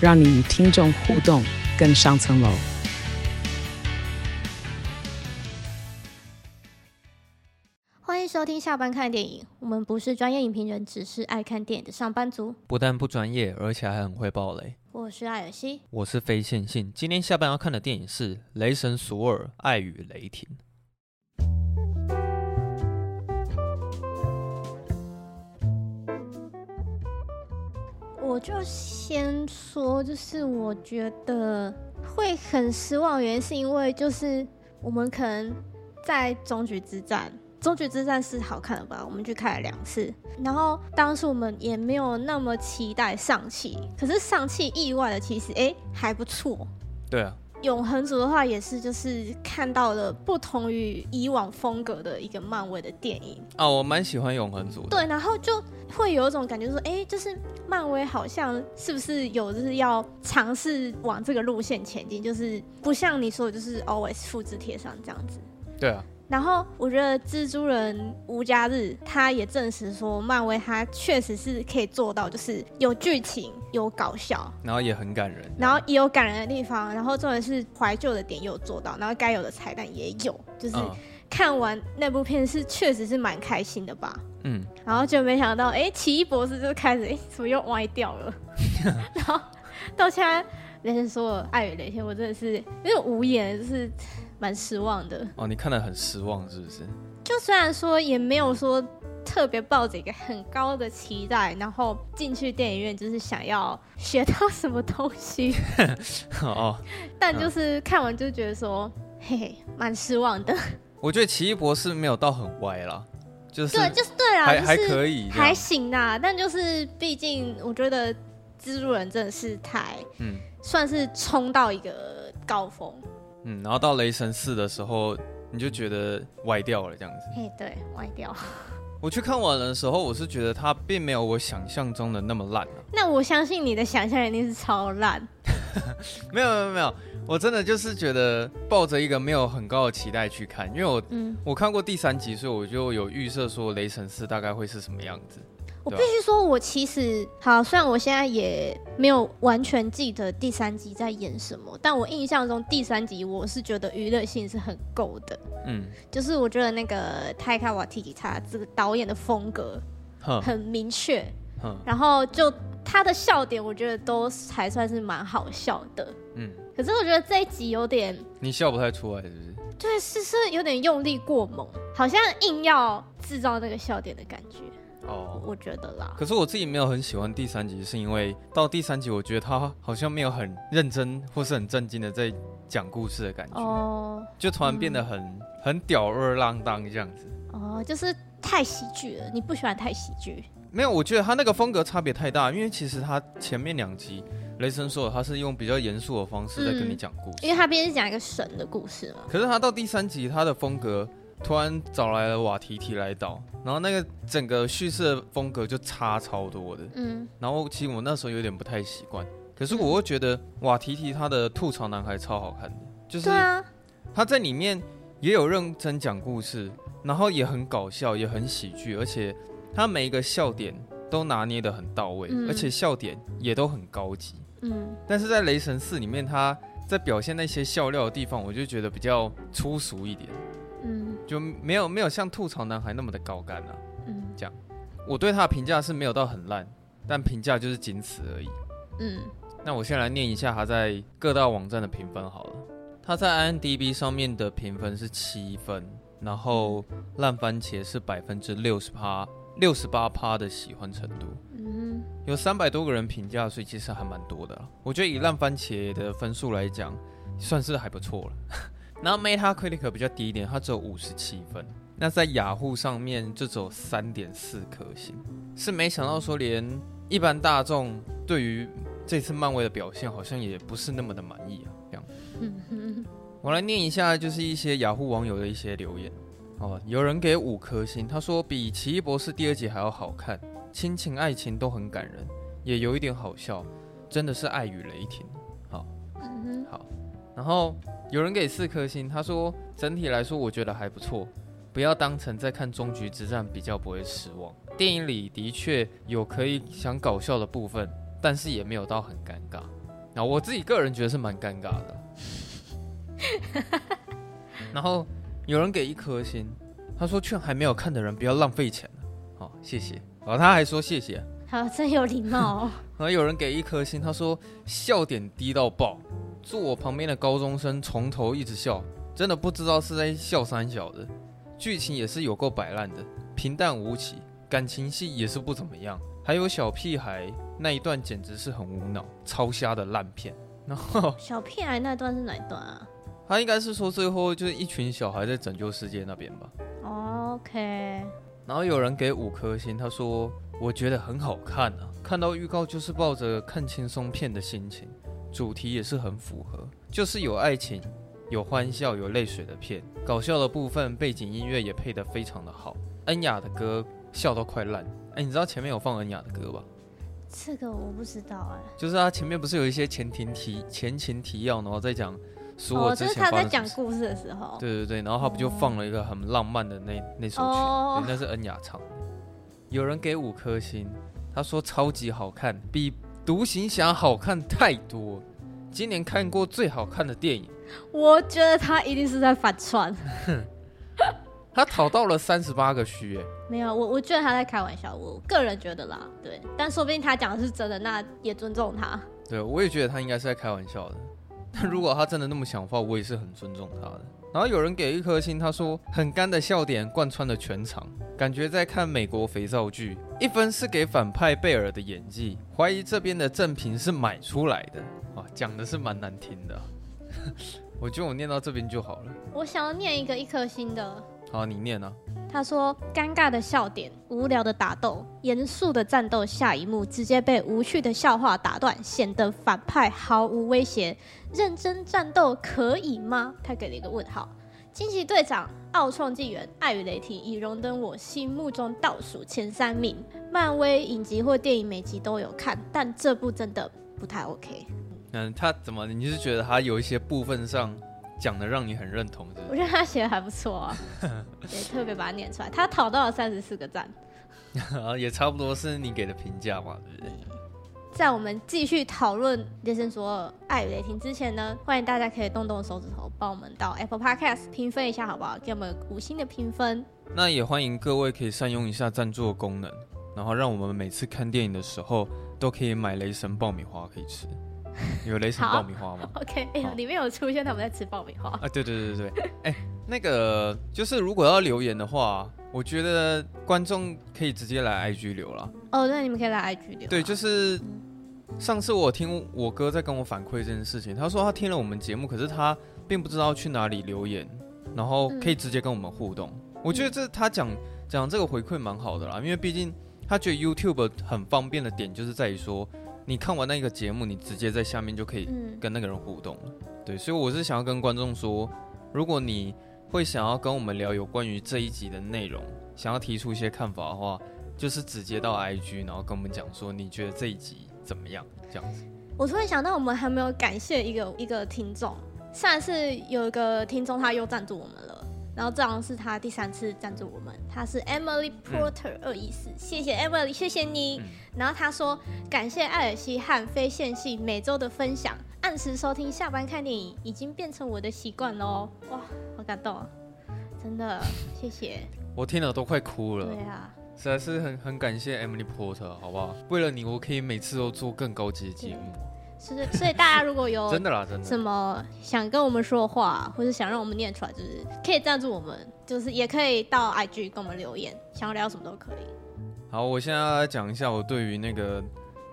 让你与听众互动更上层楼。欢迎收听下班看电影。我们不是专业影评人，只是爱看电影的上班族。不但不专业，而且还很会爆雷。我是艾尔西，我是非线性。今天下班要看的电影是《雷神索尔：爱与雷霆》。我就先说，就是我觉得会很失望，原因是因为就是我们可能在终局之战，终局之战是好看的吧？我们去看了两次，然后当时我们也没有那么期待上气，可是上气意外的其实哎还不错。对啊。永恒族的话也是，就是看到了不同于以往风格的一个漫威的电影啊，我蛮喜欢永恒族的。对，然后就会有一种感觉说，哎，就是漫威好像是不是有就是要尝试往这个路线前进，就是不像你说的，就是 always 复制贴上这样子。对啊。然后我觉得蜘蛛人无家日，他也证实说，漫威他确实是可以做到，就是有剧情、有搞笑，然后也很感人，然后也有感人的地方，然后重点是怀旧的点也有做到，然后该有的彩蛋也有，就是看完那部片是确实是蛮开心的吧。嗯，然后就没想到，哎，奇异博士就开始，哎，怎么又歪掉了？然后到现在，雷神索尔爱与雷霆，我真的是有点无言，就是。蛮失望的哦，你看的很失望是不是？就虽然说也没有说特别抱着一个很高的期待，然后进去电影院就是想要学到什么东西 哦，但就是看完就觉得说，嘿嘿，蛮失望的。我觉得奇异博士没有到很歪啦，就是对，就是对啊，还还可以，还行啦。但就是毕竟我觉得蜘蛛人真的是太，嗯，算是冲到一个高峰。嗯，然后到雷神四的时候，你就觉得歪掉了这样子。嘿，对，歪掉。我去看完的时候，我是觉得它并没有我想象中的那么烂啊。那我相信你的想象一定是超烂。没有没有没有，我真的就是觉得抱着一个没有很高的期待去看，因为我、嗯、我看过第三集，所以我就有预设说雷神四大概会是什么样子。我必须说，我其实好，虽然我现在也没有完全记得第三集在演什么，但我印象中第三集我是觉得娱乐性是很够的。嗯，就是我觉得那个泰卡瓦提提他这个导演的风格很明确，然后就他的笑点，我觉得都还算是蛮好笑的。嗯，可是我觉得这一集有点你笑不太出来，是不是？对，是是有点用力过猛，好像硬要制造那个笑点的感觉。哦，我觉得啦。可是我自己没有很喜欢第三集，是因为到第三集，我觉得他好像没有很认真或是很正经的在讲故事的感觉。哦，就突然变得很、嗯、很吊儿郎当这样子。哦，就是太喜剧了，你不喜欢太喜剧？没有，我觉得他那个风格差别太大，因为其实他前面两集雷神说他是用比较严肃的方式在跟你讲故事，嗯、因为他毕竟是讲一个神的故事嘛。可是他到第三集，他的风格。突然找来了瓦提提来导，然后那个整个叙事的风格就差超多的。嗯，然后其实我那时候有点不太习惯，可是我又觉得瓦提提他的吐槽男孩超好看的，就是他在里面也有认真讲故事，然后也很搞笑，也很喜剧，而且他每一个笑点都拿捏得很到位，而且笑点也都很高级。嗯，但是在雷神四里面，他在表现那些笑料的地方，我就觉得比较粗俗一点。嗯，就没有没有像吐槽男孩那么的高干啊。嗯，这样，我对他的评价是没有到很烂，但评价就是仅此而已。嗯，那我先来念一下他在各大网站的评分好了。他在 IMDB 上面的评分是七分，然后烂番茄是百分之六十趴，六十八趴的喜欢程度。嗯，有三百多个人评价，所以其实还蛮多的啊。我觉得以烂番茄的分数来讲，算是还不错了。然后 Metacritic 比较低一点，它只有五十七分。那在雅虎上面就只有三点四颗星，是没想到说连一般大众对于这次漫威的表现好像也不是那么的满意啊。这样，我来念一下，就是一些雅虎网友的一些留言哦。有人给五颗星，他说比《奇异博士》第二集还要好看，亲情爱情都很感人，也有一点好笑，真的是爱与雷霆。好，好。然后有人给四颗星，他说整体来说我觉得还不错，不要当成在看终局之战，比较不会失望。电影里的确有可以想搞笑的部分。但是也没有到很尴尬，那我自己个人觉得是蛮尴尬的。然后有人给一颗星，他说劝还没有看的人不要浪费钱。好，谢谢。然后他还说谢谢，好，真有礼貌哦。然后有人给一颗星，他说笑点低到爆，坐我旁边的高中生从头一直笑，真的不知道是在笑三小的。剧情也是有够摆烂的，平淡无奇，感情戏也是不怎么样，还有小屁孩。那一段简直是很无脑、超瞎的烂片。然后小屁孩那段是哪一段啊？他应该是说最后就是一群小孩在拯救世界那边吧。OK。然后有人给五颗星，他说我觉得很好看啊，看到预告就是抱着看轻松片的心情，主题也是很符合，就是有爱情、有欢笑、有泪水的片，搞笑的部分背景音乐也配得非常的好，恩雅的歌笑到快烂。哎，你知道前面有放恩雅的歌吧？这个我不知道哎，就是他前面不是有一些前庭提前情提要，然后再讲说，哦，就是他在讲故事的时候，对对对，然后他不就放了一个很浪漫的那那首曲，哦，对，那是恩雅唱的。有人给五颗星，他说超级好看，比独行侠好看太多，今年看过最好看的电影。我觉得他一定是在反串。他讨到了三十八个虚，哎，没有，我我觉得他在开玩笑，我个人觉得啦，对，但说不定他讲的是真的，那也尊重他。对，我也觉得他应该是在开玩笑的，但如果他真的那么想的话，我也是很尊重他的。然后有人给一颗星，他说很干的笑点贯穿了全场，感觉在看美国肥皂剧。一分是给反派贝尔的演技，怀疑这边的正品是买出来的，啊，讲的是蛮难听的。我觉得我念到这边就好了。我想要念一个一颗星的。好，你念啊。他说：“尴尬的笑点，无聊的打斗，严肃的战斗，下一幕直接被无趣的笑话打断，显得反派毫无威胁。认真战斗可以吗？”他给了一个问号。惊奇队长、奥创纪元、爱与雷霆已荣登我心目中倒数前三名。漫威影集或电影每集都有看，但这部真的不太 OK。嗯，他怎么？你是觉得他有一些部分上？讲的让你很认同，是不是？我觉得他写的还不错啊，也特别把它念出来。他讨到了三十四个赞，也差不多是你给的评价嘛，对不对？在我们继续讨论雷神索尔爱与雷霆之前呢，欢迎大家可以动动手指头，帮我们到 Apple Podcast 评分一下，好不好？给我们五星的评分。那也欢迎各位可以善用一下赞助的功能，然后让我们每次看电影的时候都可以买雷神爆米花可以吃。有雷神爆米花吗？OK，哎、欸，里面有出现他们在吃爆米花啊！对对对对对，哎、欸，那个就是如果要留言的话，我觉得观众可以直接来 IG 留了。哦，那你们可以来 IG 留。对，就是上次我听我哥在跟我反馈这件事情，他说他听了我们节目，可是他并不知道去哪里留言，然后可以直接跟我们互动。嗯、我觉得这他讲讲这个回馈蛮好的啦，因为毕竟他觉得 YouTube 很方便的点就是在于说。你看完那个节目，你直接在下面就可以跟那个人互动了。嗯、对，所以我是想要跟观众说，如果你会想要跟我们聊有关于这一集的内容，想要提出一些看法的话，就是直接到 IG，然后跟我们讲说你觉得这一集怎么样，这样子。我突然想到，我们还没有感谢一个一个听众，上一次有一个听众他又赞助我们了。然后这好像是他第三次赞助我们，他是 Emily Porter 二一四，谢谢 Emily，谢谢你。嗯、然后他说感谢艾尔西和非线性每周的分享，按时收听下班看电影已经变成我的习惯喽。哇，好感动啊，真的 谢谢。我听了都快哭了。对啊，实在是很很感谢 Emily Porter，好不好？为了你，我可以每次都做更高级的节目。是，所以大家如果有 真的啦，真的什么想跟我们说话，或者想让我们念出来，就是可以赞助我们，就是也可以到 IG 跟我们留言，想要聊什么都可以。好，我现在要来讲一下我对于那个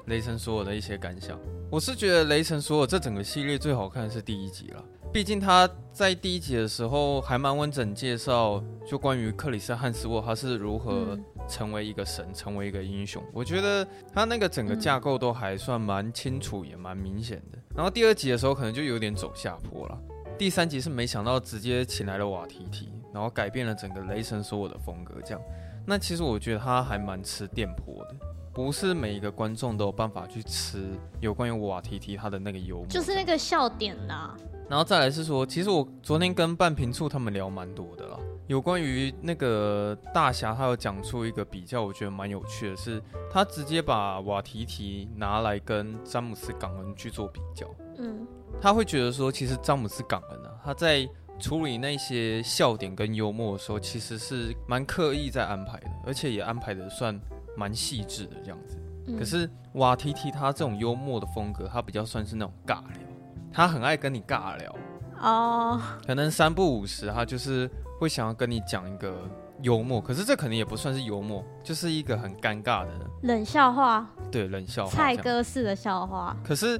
雷神索尔的一些感想。我是觉得雷神索尔这整个系列最好看的是第一集了，毕竟他在第一集的时候还蛮完整介绍，就关于克里斯汉斯沃他是如何成为一个神，成为一个英雄。我觉得他那个整个架构都还算蛮清楚，也蛮明显的。然后第二集的时候可能就有点走下坡了。第三集是没想到直接请来了瓦提提，然后改变了整个雷神所有的风格。这样，那其实我觉得他还蛮吃电波的，不是每一个观众都有办法去吃有关于瓦提提他的那个幽默，就是那个笑点啦。然后再来是说，其实我昨天跟半瓶醋他们聊蛮多的啦，有关于那个大侠，他有讲出一个比较，我觉得蛮有趣的是，他直接把瓦提提拿来跟詹姆斯港恩去做比较，嗯，他会觉得说，其实詹姆斯港恩啊，他在处理那些笑点跟幽默的时候，其实是蛮刻意在安排的，而且也安排的算蛮细致的这样子。可是瓦提提他这种幽默的风格，他比较算是那种尬聊。他很爱跟你尬聊哦，可能三不五时，他就是会想要跟你讲一个幽默，可是这可能也不算是幽默，就是一个很尴尬的冷笑话。对，冷笑话，蔡哥式的笑话。可是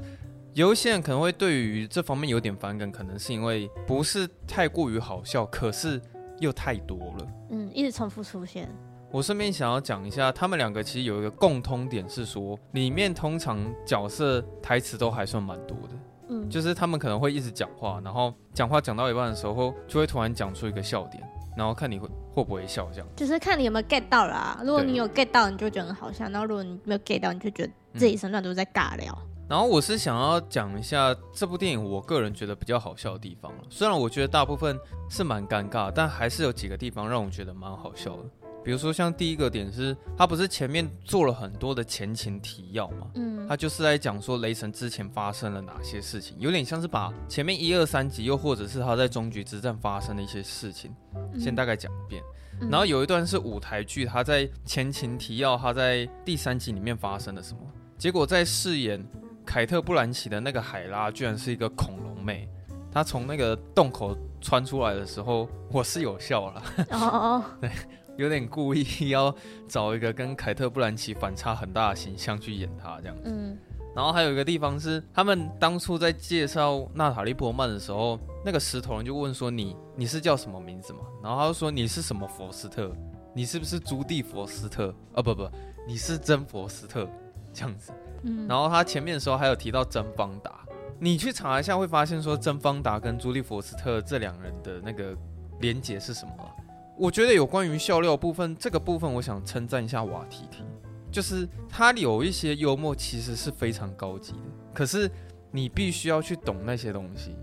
有一些人可能会对于这方面有点反感，可能是因为不是太过于好笑，可是又太多了。嗯，一直重复出现。我顺便想要讲一下，他们两个其实有一个共通点是说，里面通常角色台词都还算蛮多的。嗯，就是他们可能会一直讲话，然后讲话讲到一半的时候，就会突然讲出一个笑点，然后看你会会不会笑，这样。就是看你有没有 get 到啦。如果你有 get 到，你就觉得很好笑；然后如果你没有 get 到，你就觉得自己一整段都在尬聊。嗯。然后我是想要讲一下这部电影，我个人觉得比较好笑的地方。虽然我觉得大部分是蛮尴尬，但还是有几个地方让我觉得蛮好笑的。比如说，像第一个点是，他不是前面做了很多的前情提要嘛？嗯，他就是在讲说雷神之前发生了哪些事情，有点像是把前面一二三集，又或者是他在终局之战发生的一些事情，先大概讲一遍。然后有一段是舞台剧，他在前情提要他在第三集里面发生了什么，结果在饰演凯特·布兰奇的那个海拉，居然是一个恐龙妹，她从那个洞口穿出来的时候，我是有笑了。哦哦，对。有点故意要找一个跟凯特·布兰奇反差很大的形象去演他这样子，嗯，然后还有一个地方是，他们当初在介绍娜塔莉·波曼的时候，那个石头人就问说你：“你你是叫什么名字嘛？”然后他就说：“你是什么佛斯特？你是不是朱蒂·佛斯特？啊，不不，你是真佛斯特这样子。”嗯，然后他前面的时候还有提到真方达，你去查一下会发现说真方达跟朱蒂·佛斯特这两人的那个连结是什么？我觉得有关于笑料部分，这个部分我想称赞一下瓦提提，就是他有一些幽默其实是非常高级的，可是你必须要去懂那些东西，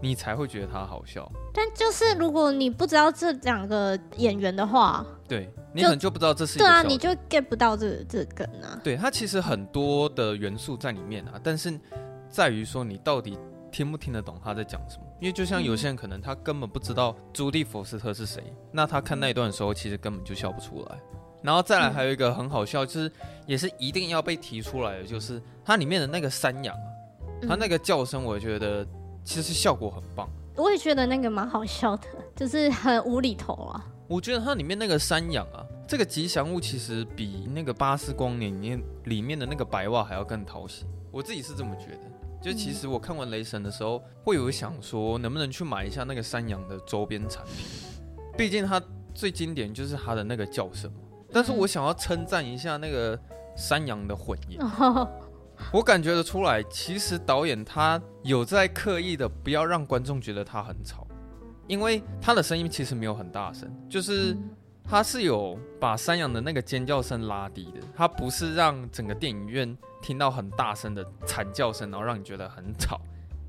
你才会觉得他好笑。但就是如果你不知道这两个演员的话，对，你可能就不知道这是。对啊，你就 get 不到这这梗啊。对，他其实很多的元素在里面啊，但是在于说你到底。听不听得懂他在讲什么？因为就像有些人可能他根本不知道朱蒂·佛斯特是谁，那他看那一段的时候其实根本就笑不出来。然后再来还有一个很好笑，就是也是一定要被提出来的，就是它里面的那个山羊，它那个叫声，我觉得其实效果很棒。我也觉得那个蛮好笑的，就是很无厘头啊。我觉得它里面那个山羊啊，这个吉祥物其实比那个巴斯光年里面里面的那个白袜还要更讨喜，我自己是这么觉得。就其实我看完雷神的时候，会有想说能不能去买一下那个山羊的周边产品，毕竟它最经典就是它的那个叫声。但是我想要称赞一下那个山羊的混 音，我感觉得出来，其实导演他有在刻意的不要让观众觉得他很吵，因为他的声音其实没有很大声，就是。他是有把山羊的那个尖叫声拉低的，他不是让整个电影院听到很大声的惨叫声，然后让你觉得很吵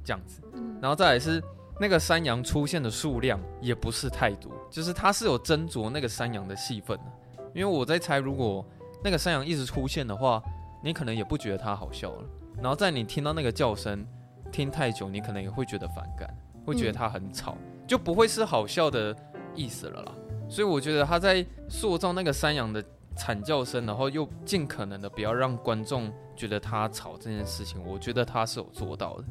这样子。然后再来是那个山羊出现的数量也不是太多，就是它是有斟酌那个山羊的戏份的。因为我在猜，如果那个山羊一直出现的话，你可能也不觉得它好笑了。然后在你听到那个叫声听太久，你可能也会觉得反感，会觉得它很吵，就不会是好笑的意思了啦。所以我觉得他在塑造那个山羊的惨叫声，然后又尽可能的不要让观众觉得他吵这件事情，我觉得他是有做到的。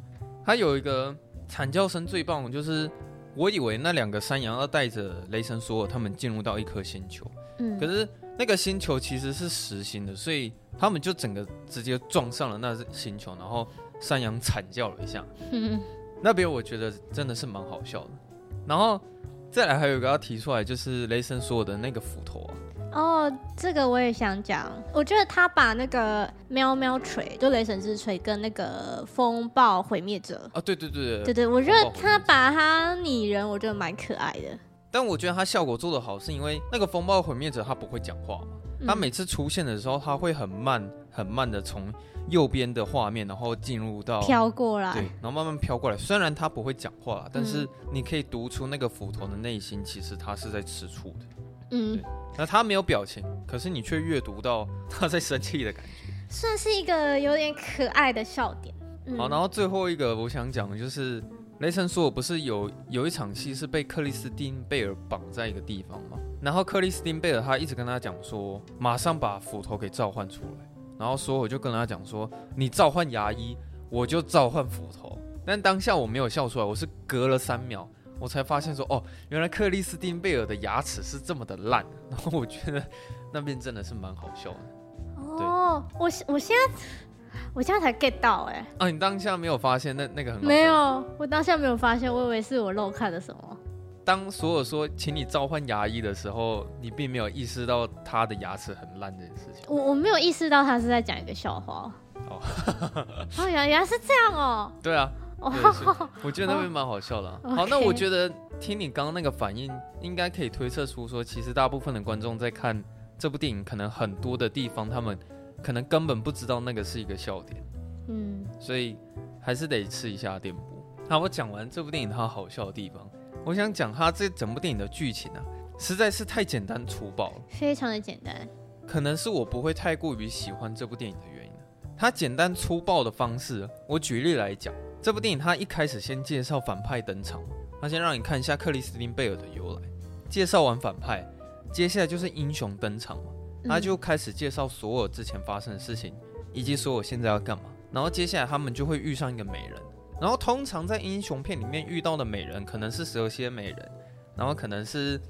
他有一个惨叫声最棒，就是我以为那两个山羊要带着雷神索尔他们进入到一颗星球，嗯，可是那个星球其实是实心的，所以他们就整个直接撞上了那星球，然后山羊惨叫了一下，嗯，那边我觉得真的是蛮好笑的，然后。再来还有一个要提出来，就是雷神索尔的那个斧头啊，哦，这个我也想讲。我觉得他把那个喵喵锤，就雷神之锤，跟那个风暴毁灭者啊，对对对对对，我觉得他把他拟人，我觉得蛮可爱的。但我觉得他效果做得好，是因为那个风暴毁灭者他不会讲话嘛，他每次出现的时候，他会很慢很慢的从右边的画面，然后进入到飘过来，对，然后慢慢飘过来。虽然他不会讲话，但是你可以读出那个斧头的内心，其实他是在吃醋的。嗯，那他没有表情，可是你却阅读到他在生气的感觉，算是一个有点可爱的笑点。嗯、好，然后最后一个我想讲的就是。雷神索尔不是有有一场戏是被克里斯汀贝尔绑在一个地方吗？然后克里斯汀贝尔他一直跟他讲说，马上把斧头给召唤出来。然后索尔就跟他讲说，你召唤牙医，我就召唤斧头。但当下我没有笑出来，我是隔了三秒，我才发现说，哦，原来克里斯汀贝尔的牙齿是这么的烂。然后我觉得那边真的是蛮好笑的。哦，我我现在。我现在才 get 到哎、欸！啊，你当下没有发现那那个很好没有，我当下没有发现，我以为是我漏看了什么。当所有说请你召唤牙医的时候，你并没有意识到他的牙齿很烂这件事情。我我没有意识到他是在讲一个笑话。哦，哦，原来是这样哦。对啊，对，我觉得那边蛮好笑的、好，那我觉得听你刚刚那个反应，应该可以推测出说，其实大部分的观众在看这部电影，可能很多的地方他们。可能根本不知道那个是一个笑点，嗯，所以还是得吃一下电波。那我讲完这部电影它好笑的地方，我想讲它这整部电影的剧情啊，实在是太简单粗暴了，非常的简单。可能是我不会太过于喜欢这部电影的原因。它简单粗暴的方式，我举例来讲，这部电影它一开始先介绍反派登场，它先让你看一下克里斯汀贝尔的由来，介绍完反派，接下来就是英雄登场嘛。他就开始介绍所有之前发生的事情，以及所有现在要干嘛。然后接下来他们就会遇上一个美人。然后通常在英雄片里面遇到的美人，可能是蛇蝎美人，然后可能是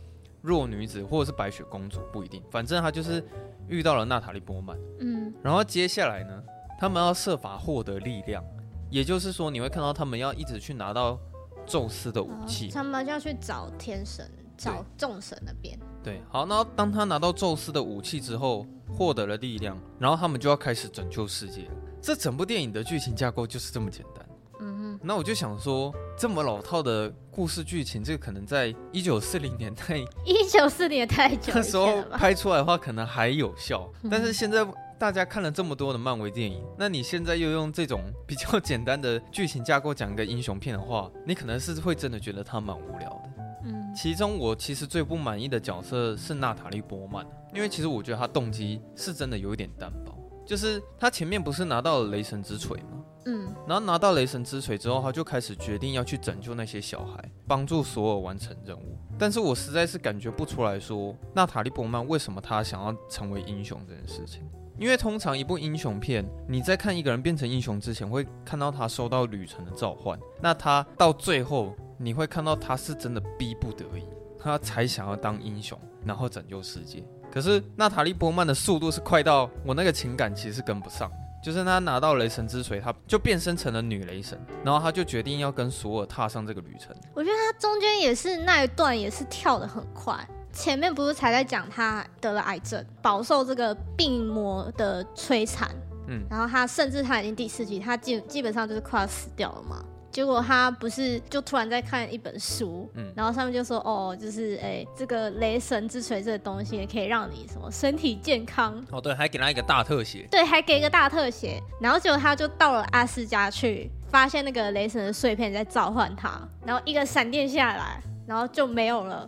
弱女子，或者是白雪公主，不一定。反正他就是遇到了娜塔莉波曼。嗯。然后接下来呢，他们要设法获得力量，也就是说，你会看到他们要一直去拿到宙斯的武器。他们就要去找天神。找众神那边，对，好，那当他拿到宙斯的武器之后，获得了力量，然后他们就要开始拯救世界。这整部电影的剧情架构就是这么简单。嗯哼，那我就想说，这么老套的故事剧情，这个可能在一九四零年代，一九四零年太久，那 时候拍出来的话，可能还有效。但是现在 大家看了这么多的漫威电影，那你现在又用这种比较简单的剧情架构讲一个英雄片的话，你可能是会真的觉得它蛮无聊的。嗯其中我其实最不满意的角色是娜塔莉波曼，因为其实我觉得她动机是真的有一点单薄，就是她前面不是拿到了雷神之锤吗？嗯，然后拿到雷神之锤之后，他就开始决定要去拯救那些小孩，帮助索尔完成任务。但是我实在是感觉不出来说娜塔莉波曼为什么她想要成为英雄这件事情，因为通常一部英雄片，你在看一个人变成英雄之前，会看到他收到旅程的召唤，那他到最后。你会看到他是真的逼不得已，他才想要当英雄，然后拯救世界。可是娜塔莉波曼的速度是快到我那个情感其实跟不上，就是他拿到雷神之锤，他就变身成了女雷神，然后他就决定要跟索尔踏上这个旅程。我觉得他中间也是那一段也是跳得很快，前面不是才在讲他得了癌症，饱受这个病魔的摧残，嗯，然后他甚至他已经第四集，他基基本上就是快要死掉了嘛。结果他不是就突然在看一本书，嗯，然后上面就说哦，就是哎、欸，这个雷神之锤这个东西也可以让你什么身体健康。哦，对，还给他一个大特写，对，还给一个大特写，然后结果他就到了阿斯加去，发现那个雷神的碎片在召唤他，然后一个闪电下来，然后就没有了，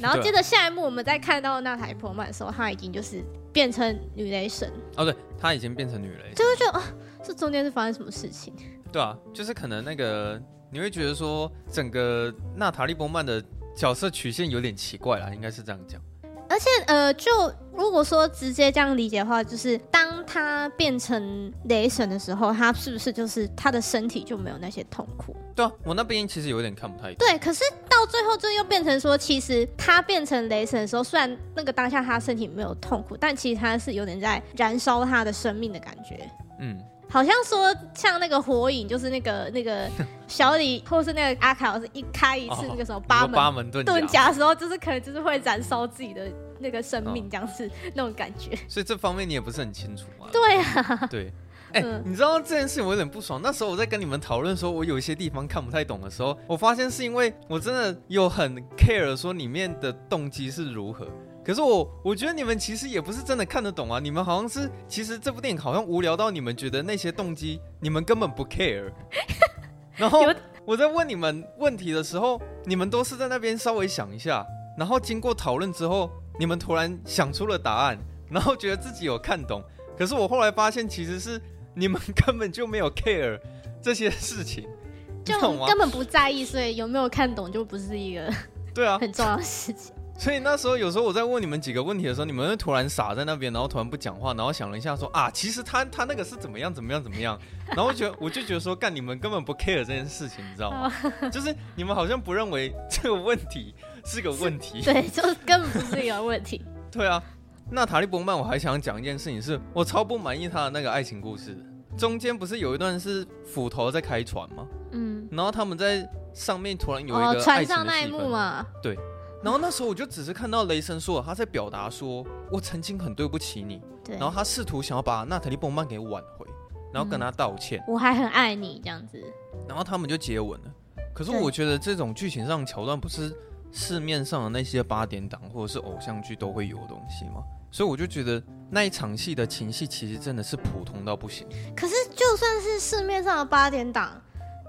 然后接着下一幕我们再看到娜塔莉波曼的时候，他已经就是变成女雷神，哦，对，他已经变成女雷神，就是就啊，这中间是发生什么事情？对啊，就是可能那个你会觉得说，整个娜塔莉波曼的角色曲线有点奇怪啦，应该是这样讲。而且呃，就如果说直接这样理解的话，就是当他变成雷神的时候，他是不是就是他的身体就没有那些痛苦？对啊，我那边其实有点看不太懂。对，可是到最后就又变成说，其实他变成雷神的时候，虽然那个当下他身体没有痛苦，但其实他是有点在燃烧他的生命的感觉。嗯。好像说像那个火影，就是那个 那个小李或是那个阿卡老师一开一次那个什么八门八门遁遁甲的时候，就是可能就是会燃烧自己的那个生命这样子、哦、那种感觉。所以这方面你也不是很清楚嘛？对啊，对。哎、欸，你知道这件事情我有点不爽。那时候我在跟你们讨论说，我有一些地方看不太懂的时候，我发现是因为我真的有很 care 说里面的动机是如何。可是我我觉得你们其实也不是真的看得懂啊。你们好像是其实这部电影好像无聊到你们觉得那些动机你们根本不 care。然后我在问你们问题的时候，你们都是在那边稍微想一下，然后经过讨论之后，你们突然想出了答案，然后觉得自己有看懂。可是我后来发现其实是。你们根本就没有 care 这些事情，就根本不在意，所以有没有看懂就不是一个对啊 很重要的事情。所以那时候有时候我在问你们几个问题的时候，你们会突然傻在那边，然后突然不讲话，然后想了一下说啊，其实他他那个是怎么样怎么样怎么样，然后我觉得我就觉得说干你们根本不 care 这件事情，你知道吗？就是你们好像不认为这个问题 是个问题，对，就根本不是一个问题。对啊。那塔利波曼，我还想讲一件事情是，是我超不满意他的那个爱情故事。中间不是有一段是斧头在开船吗？嗯，然后他们在上面突然有一个船上那一幕嘛。对，然后那时候我就只是看到雷神说他在表达说，我曾经很对不起你。对，然后他试图想要把娜塔莉波曼给挽回，然后跟他道歉。嗯，我还很爱你这样子。然后他们就接吻了。可是我觉得这种剧情上桥段不是市面上的那些八点档或者是偶像剧都会有的东西吗？所以我就觉得那一场戏的情戏其实真的是普通到不行。可是就算是市面上的八点档，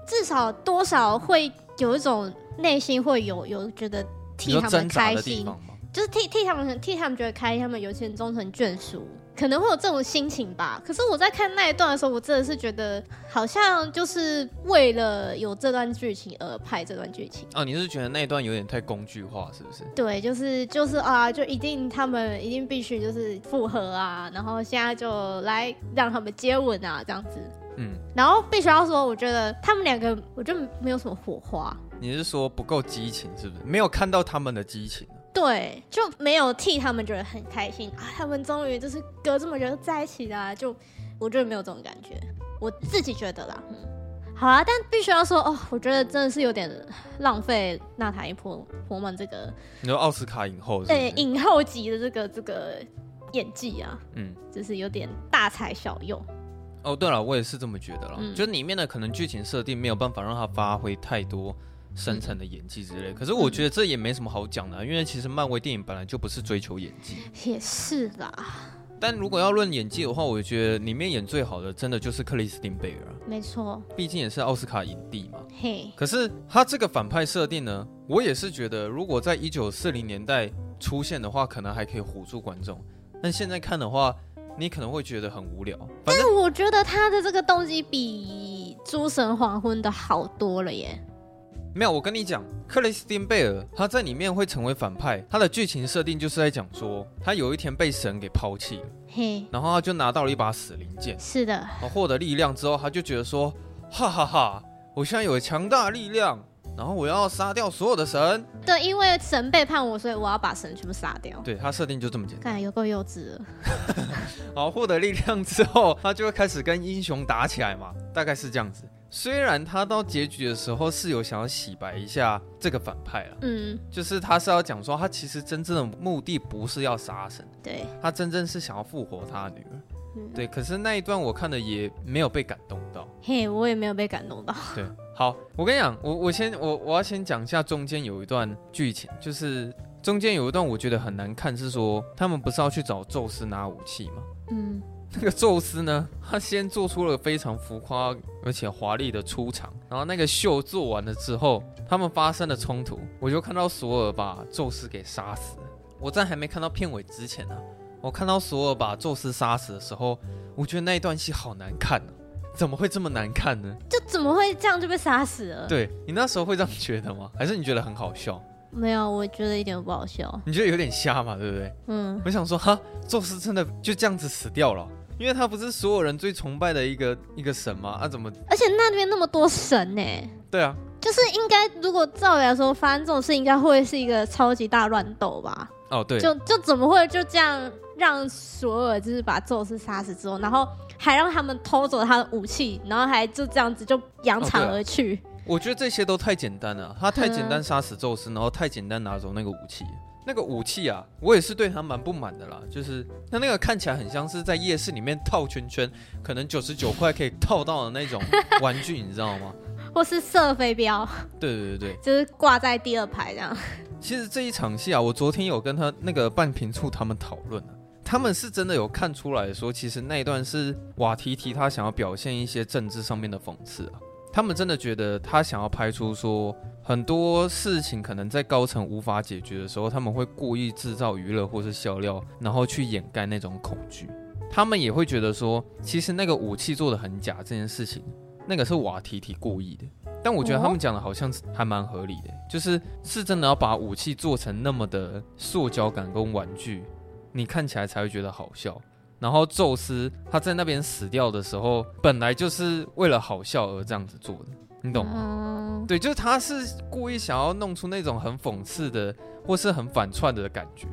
至少多少会有一种内心会有有觉得替他们开心，就是替替他们替他们觉得开心，他们有钱终成眷属。可能会有这种心情吧，可是我在看那一段的时候，我真的是觉得好像就是为了有这段剧情而拍这段剧情。哦，你是觉得那一段有点太工具化，是不是？对，就是就是啊，就一定他们一定必须就是复合啊，然后现在就来让他们接吻啊，这样子。嗯。然后必须要说，我觉得他们两个，我觉得没有什么火花。你是说不够激情，是不是？没有看到他们的激情。对，就没有替他们觉得很开心啊！他们终于就是隔这么久在一起了，就我觉得没有这种感觉，我自己觉得啦。嗯，好啊，但必须要说哦，我觉得真的是有点浪费娜塔莉波波曼这个，你说奥斯卡影后是是，对，影后级的这个这个演技啊，嗯，就是有点大材小用。哦，对了，我也是这么觉得了，嗯，就里面的可能剧情设定没有办法让他发挥太多。深层的演技之类，可是我觉得这也没什么好讲的，因为其实漫威电影本来就不是追求演技，也是啦。但如果要论演技的话，我觉得里面演最好的真的就是克里斯汀贝尔，没错，毕竟也是奥斯卡影帝嘛。嘿，可是他这个反派设定呢，我也是觉得，如果在一九四零年代出现的话，可能还可以唬住观众，但现在看的话，你可能会觉得很无聊。但我觉得他的这个动机比《诸神黄昏》的好多了耶。没有，我跟你讲，克里斯汀贝尔他在里面会成为反派，他的剧情设定就是在讲说，他有一天被神给抛弃了，嘿，然后他就拿到了一把死灵剑，是的，然后获得力量之后，他就觉得说，哈哈哈，我现在有强大力量，然后我要杀掉所有的神，对，因为神背叛我，所以我要把神全部杀掉，对，他设定就这么简单，看来有够幼稚。了，好，获得力量之后，他就会开始跟英雄打起来嘛，大概是这样子。虽然他到结局的时候是有想要洗白一下这个反派了，嗯，就是他是要讲说他其实真正的目的不是要杀神，对，他真正是想要复活他女儿，嗯，对。可是那一段我看的也没有被感动到，嘿，我也没有被感动到。对，好，我跟你讲，我我先我我要先讲一下中间有一段剧情，就是中间有一段我觉得很难看，是说他们不是要去找宙斯拿武器吗？嗯。那个宙斯呢，他先做出了非常浮夸而且华丽的出场，然后那个秀做完了之后，他们发生了冲突，我就看到索尔把宙斯给杀死。我在还没看到片尾之前呢、啊，我看到索尔把宙斯杀死的时候，我觉得那一段戏好难看呢、啊，怎么会这么难看呢？就怎么会这样就被杀死了？对，你那时候会这样觉得吗？还是你觉得很好笑？没有，我觉得一点都不好笑。你觉得有点瞎嘛，对不对？嗯，我想说哈，宙斯真的就这样子死掉了。因为他不是所有人最崇拜的一个一个神吗？啊，怎么？而且那边那么多神呢？对啊，就是应该，如果照理来说发生这种事，应该会是一个超级大乱斗吧？哦，对，就就怎么会就这样让索尔就是把宙斯杀死之后，然后还让他们偷走他的武器，然后还就这样子就扬长而去？哦啊、我觉得这些都太简单了，他太简单杀死宙斯，然后太简单拿走那个武器。那个武器啊，我也是对他蛮不满的啦。就是他那个看起来很像是在夜市里面套圈圈，可能九十九块可以套到的那种 玩具，你知道吗？或是射飞镖？对对对对，就是挂在第二排这样。其实这一场戏啊，我昨天有跟他那个半瓶醋他们讨论啊，他们是真的有看出来说，其实那一段是瓦提提他想要表现一些政治上面的讽刺啊。他们真的觉得他想要拍出说很多事情可能在高层无法解决的时候，他们会故意制造娱乐或是笑料，然后去掩盖那种恐惧。他们也会觉得说，其实那个武器做的很假这件事情，那个是瓦提提故意的。但我觉得他们讲的好像还蛮合理的，就是是真的要把武器做成那么的塑胶感跟玩具，你看起来才会觉得好笑。然后宙斯他在那边死掉的时候，本来就是为了好笑而这样子做的，你懂吗？对，就是他是故意想要弄出那种很讽刺的或是很反串的感觉，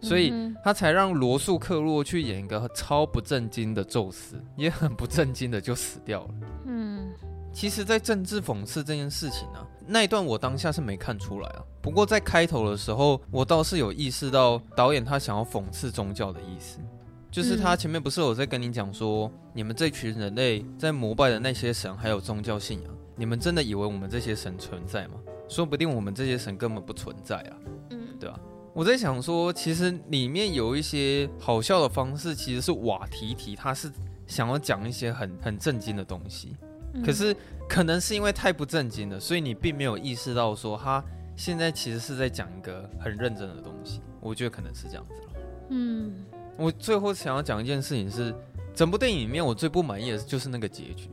所以他才让罗素克洛去演一个超不正经的宙斯，也很不正经的就死掉了。嗯，其实，在政治讽刺这件事情呢、啊，那一段我当下是没看出来啊。不过在开头的时候，我倒是有意识到导演他想要讽刺宗教的意思。就是他前面不是有在跟你讲说，嗯、你们这群人类在膜拜的那些神还有宗教信仰，你们真的以为我们这些神存在吗？说不定我们这些神根本不存在啊，嗯，对吧？我在想说，其实里面有一些好笑的方式，其实是瓦提提他是想要讲一些很很震惊的东西，嗯、可是可能是因为太不震惊了，所以你并没有意识到说他现在其实是在讲一个很认真的东西。我觉得可能是这样子，嗯。我最后想要讲一件事情是，整部电影里面我最不满意的就是那个结局。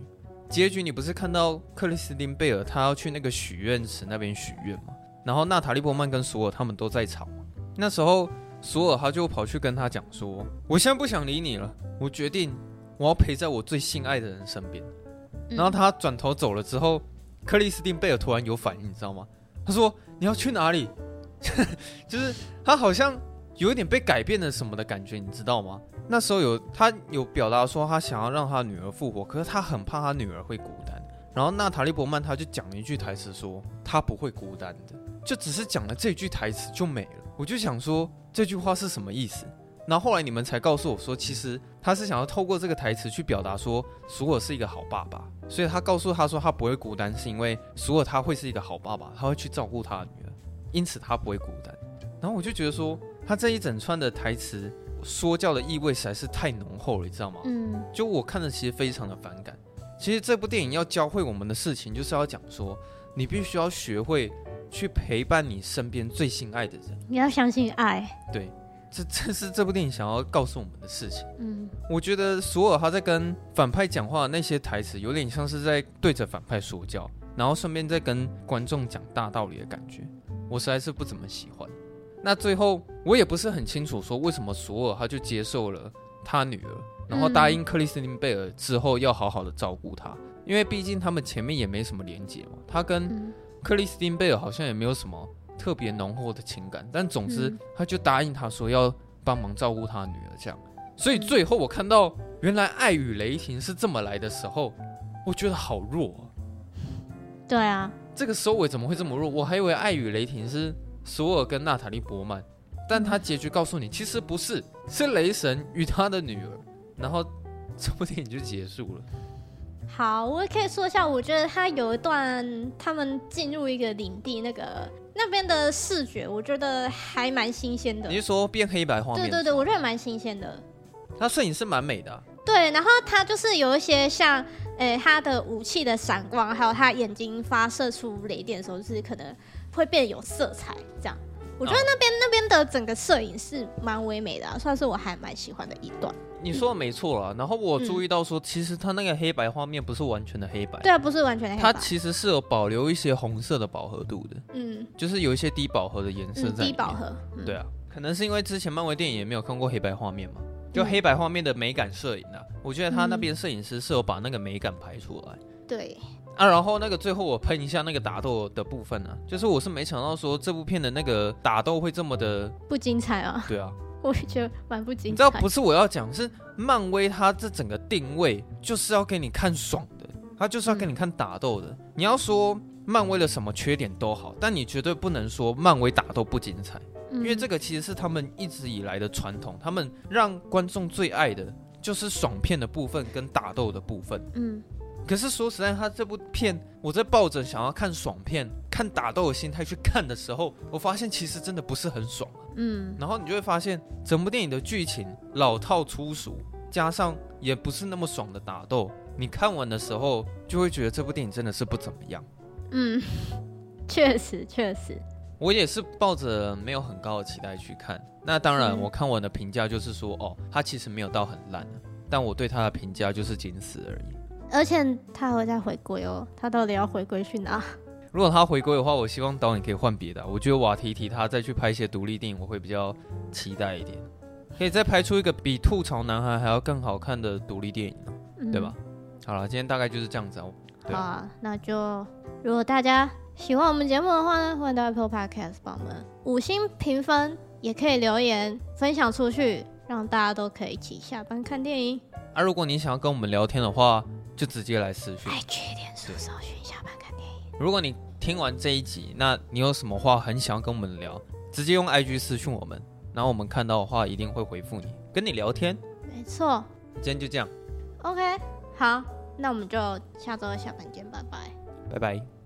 结局你不是看到克里斯汀贝尔他要去那个许愿池那边许愿吗？然后娜塔莉波曼跟索尔他们都在吵。那时候索尔他就跑去跟他讲说：“我现在不想理你了，我决定我要陪在我最心爱的人身边。”然后他转头走了之后，克里斯汀贝尔突然有反应，你知道吗？他说：“你要去哪里？” 就是他好像。有一点被改变了什么的感觉，你知道吗？那时候有他有表达说他想要让他女儿复活，可是他很怕他女儿会孤单。然后娜塔莉波曼他就讲了一句台词说他不会孤单的，就只是讲了这句台词就没了。我就想说这句话是什么意思？然后后来你们才告诉我说，其实他是想要透过这个台词去表达说索尔是一个好爸爸，所以他告诉他说他不会孤单，是因为索尔他会是一个好爸爸，他会去照顾他的女儿，因此他不会孤单。然后我就觉得说。他这一整串的台词，说教的意味实在是太浓厚了，你知道吗？嗯，就我看的其实非常的反感。其实这部电影要教会我们的事情，就是要讲说，你必须要学会去陪伴你身边最心爱的人。你要相信爱。对，这这是这部电影想要告诉我们的事情。嗯，我觉得索尔他在跟反派讲话的那些台词，有点像是在对着反派说教，然后顺便在跟观众讲大道理的感觉，我实在是不怎么喜欢。那最后我也不是很清楚，说为什么索尔他就接受了他女儿，然后答应克里斯汀贝尔之后要好好的照顾她，因为毕竟他们前面也没什么连结嘛，他跟克里斯汀贝尔好像也没有什么特别浓厚的情感，但总之他就答应他说要帮忙照顾他女儿这样，所以最后我看到原来爱与雷霆是这么来的时候，我觉得好弱啊。对啊，这个收尾怎么会这么弱？我还以为爱与雷霆是。索尔跟娜塔莉波曼，但他结局告诉你，其实不是，是雷神与他的女儿，然后这部电影就结束了。好，我也可以说一下，我觉得他有一段他们进入一个领地，那个那边的视觉，我觉得还蛮新鲜的。你是说变黑白画面？对对对，我觉得蛮新鲜的。他摄影是蛮美的啊。对，然后他就是有一些像，诶，他的武器的闪光，还有他眼睛发射出雷电的时候，就是可能。会变有色彩，这样，我觉得那边、oh. 那边的整个摄影是蛮唯美的、啊，算是我还蛮喜欢的一段。你说的没错啦，然后我注意到说，其实它那个黑白画面不是完全的黑白，对啊，不是完全的黑白，它其实是有保留一些红色的饱和度的，嗯，就是有一些低饱和的颜色在、嗯。低饱和，嗯、对啊，可能是因为之前漫威电影也没有看过黑白画面嘛，就黑白画面的美感摄影啊，我觉得他那边摄影师是有把那个美感拍出来，对。啊，然后那个最后我喷一下那个打斗的部分呢、啊，就是我是没想到说这部片的那个打斗会这么的不精彩啊。对啊，我也觉得蛮不精彩。你知道不是我要讲，是漫威它这整个定位就是要给你看爽的，它就是要给你看打斗的。嗯、你要说漫威的什么缺点都好，但你绝对不能说漫威打斗不精彩。因为这个其实是他们一直以来的传统，他们让观众最爱的就是爽片的部分跟打斗的部分。嗯，可是说实在，他这部片，我在抱着想要看爽片、看打斗的心态去看的时候，我发现其实真的不是很爽。嗯，然后你就会发现，整部电影的剧情老套粗俗，加上也不是那么爽的打斗，你看完的时候就会觉得这部电影真的是不怎么样。嗯，确实确实。我也是抱着没有很高的期待去看，那当然我看完的评价就是说，嗯、哦，他其实没有到很烂，但我对他的评价就是仅此而已。而且他会再回归哦，他到底要回归去哪？如果他回归的话，我希望导演可以换别的。我觉得瓦提提他再去拍一些独立电影，我会比较期待一点，可以再拍出一个比《吐槽男孩》还要更好看的独立电影，嗯、对吧？好了，今天大概就是这样子哦。好啊，那就如果大家。喜欢我们节目的话呢，欢迎到 Apple Podcast 帮我们五星评分，也可以留言分享出去，让大家都可以一起下班看电影。啊，如果你想要跟我们聊天的话，就直接来私讯。IG 点数搜寻下班看电影。如果你听完这一集，那你有什么话很想要跟我们聊，直接用 IG 私讯我们，然后我们看到的话一定会回复你，跟你聊天。没错。今天就这样。OK，好，那我们就下周下班见，拜拜。拜拜。